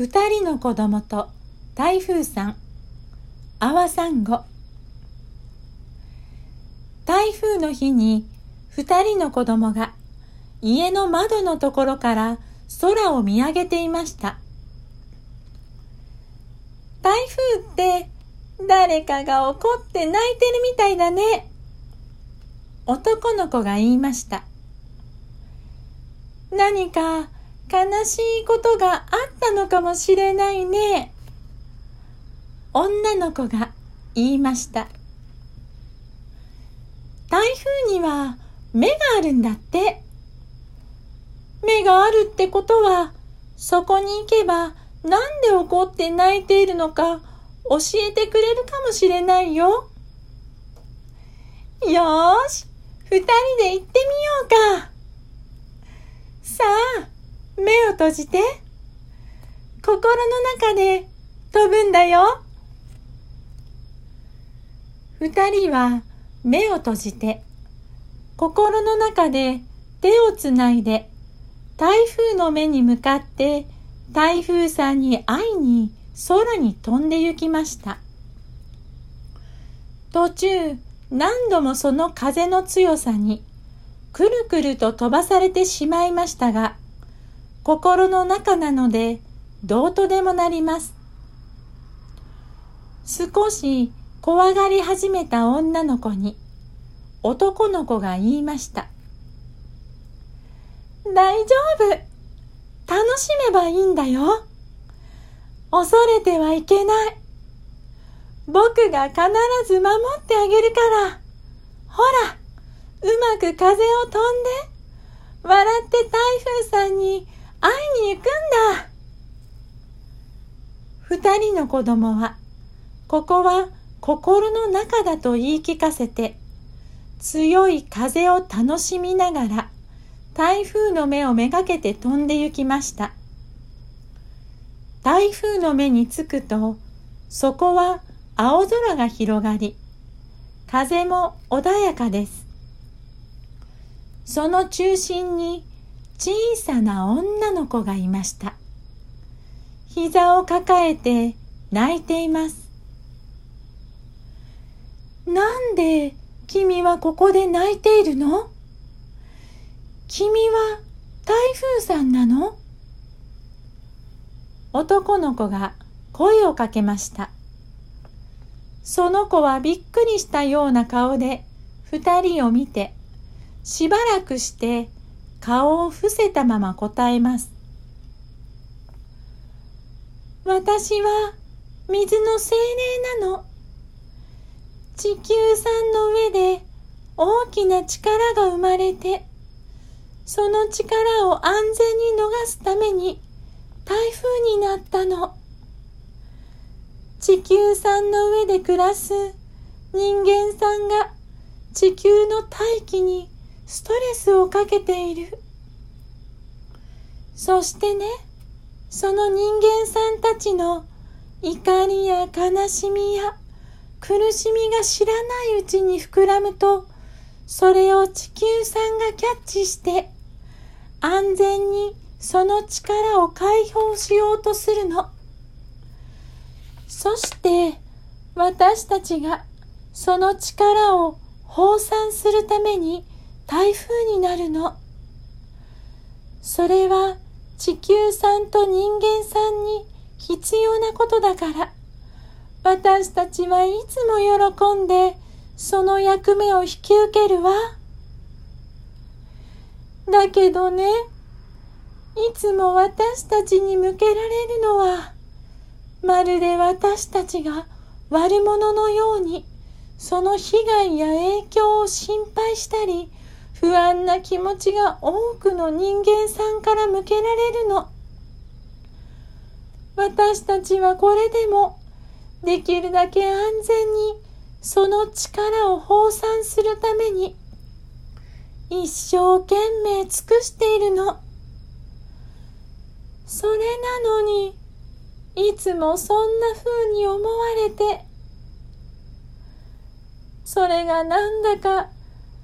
二人の子供と台風さん、阿波さんご。台風の日に二人の子供が家の窓のところから空を見上げていました。台風って誰かが怒って泣いてるみたいだね。男の子が言いました。何か悲しいことがあったのかもしれないね。女の子が言いました。台風には目があるんだって。目があるってことは、そこに行けばなんで怒って泣いているのか教えてくれるかもしれないよ。よーし、二人で行ってみようか。さあ、閉じて。心の中で飛ぶんだよ。二人は目を閉じて、心の中で手をつないで、台風の目に向かって台風さんに会いに空に飛んで行きました。途中、何度もその風の強さにくるくると飛ばされてしまいましたが、心の中なのでどうとでもなります。少し怖がり始めた女の子に男の子が言いました。大丈夫楽しめばいいんだよ恐れてはいけない僕が必ず守ってあげるからほらうまく風を飛んで笑って台風さんに会いに行くんだ二人の子供はここは心の中だと言い聞かせて強い風を楽しみながら台風の目をめがけて飛んで行きました台風の目につくとそこは青空が広がり風も穏やかですその中心に小さな女の子がいました。膝を抱えて泣いています。なんで君はここで泣いているの？君は台風さんなの？男の子が声をかけました。その子はびっくりしたような顔で二人を見てしばらくして顔を伏せたまま答えます。私は水の精霊なの。地球さんの上で大きな力が生まれて、その力を安全に逃すために台風になったの。地球さんの上で暮らす人間さんが地球の大気にストレスをかけている。そしてね、その人間さんたちの怒りや悲しみや苦しみが知らないうちに膨らむと、それを地球さんがキャッチして、安全にその力を解放しようとするの。そして、私たちがその力を放散するために台風になるの。それは地球さんと人間さんに必要なことだから、私たちはいつも喜んでその役目を引き受けるわ。だけどね、いつも私たちに向けられるのは、まるで私たちが悪者のように、その被害や影響を心配したり、不安な気持ちが多くの人間さんから向けられるの。私たちはこれでもできるだけ安全にその力を放散するために一生懸命尽くしているの。それなのにいつもそんな風に思われてそれがなんだか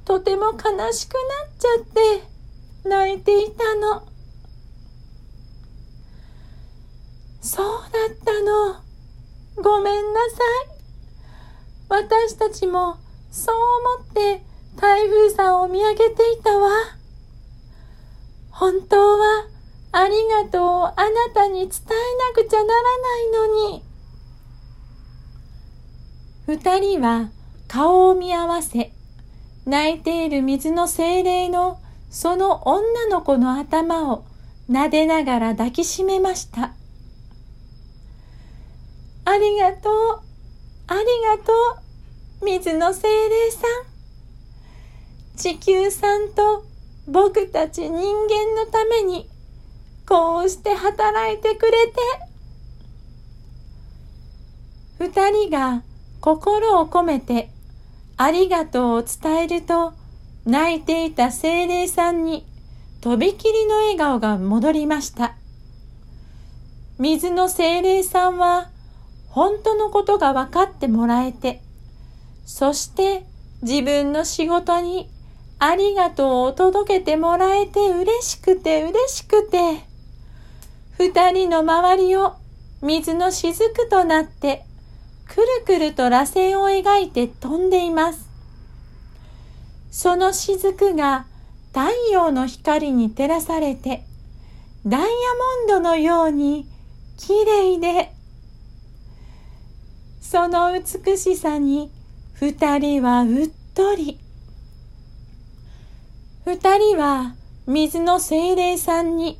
とても悲しくなっちゃって泣いていたの。そうだったの。ごめんなさい。私たちもそう思って台風さんを見上げていたわ。本当はありがとうをあなたに伝えなくちゃならないのに。二人は顔を見合わせ、泣いている水の精霊のその女の子の頭を撫でながら抱きしめました。ありがとう、ありがとう、水の精霊さん。地球さんと僕たち人間のためにこうして働いてくれて。二人が心を込めてありがとうを伝えると泣いていた精霊さんにとびきりの笑顔が戻りました。水の精霊さんは本当のことが分かってもらえて、そして自分の仕事にありがとうを届けてもらえて嬉しくて嬉しくて、二人の周りを水の雫となってくるくると螺旋を描いて飛んでいます。その雫が太陽の光に照らされてダイヤモンドのように綺麗でその美しさに二人はうっとり。二人は水の精霊さんに、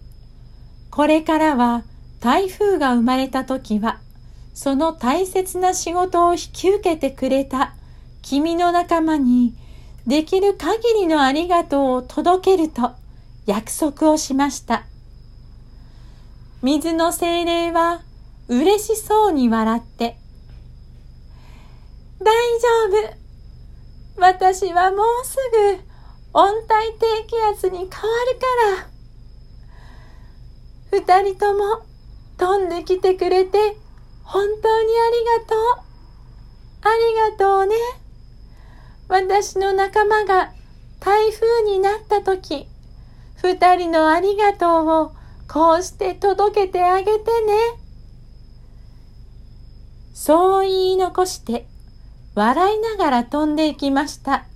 これからは台風が生まれた時は、その大切な仕事を引き受けてくれた君の仲間に、できる限りのありがとうを届けると約束をしました。水の精霊は嬉しそうに笑って、大丈夫。私はもうすぐ温帯低気圧に変わるから。二人とも飛んできてくれて本当にありがとう。ありがとうね。私の仲間が台風になった時、二人のありがとうをこうして届けてあげてね。そう言い残して笑いながら飛んでいきました。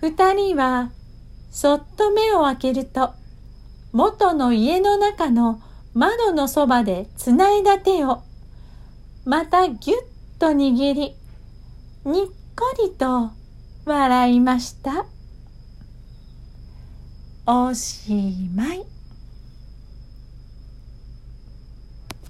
二人はそっと目を開けると元の家の中の窓のそばでつないだ手をまたぎゅっと握りにっこりと笑いました。おしまい。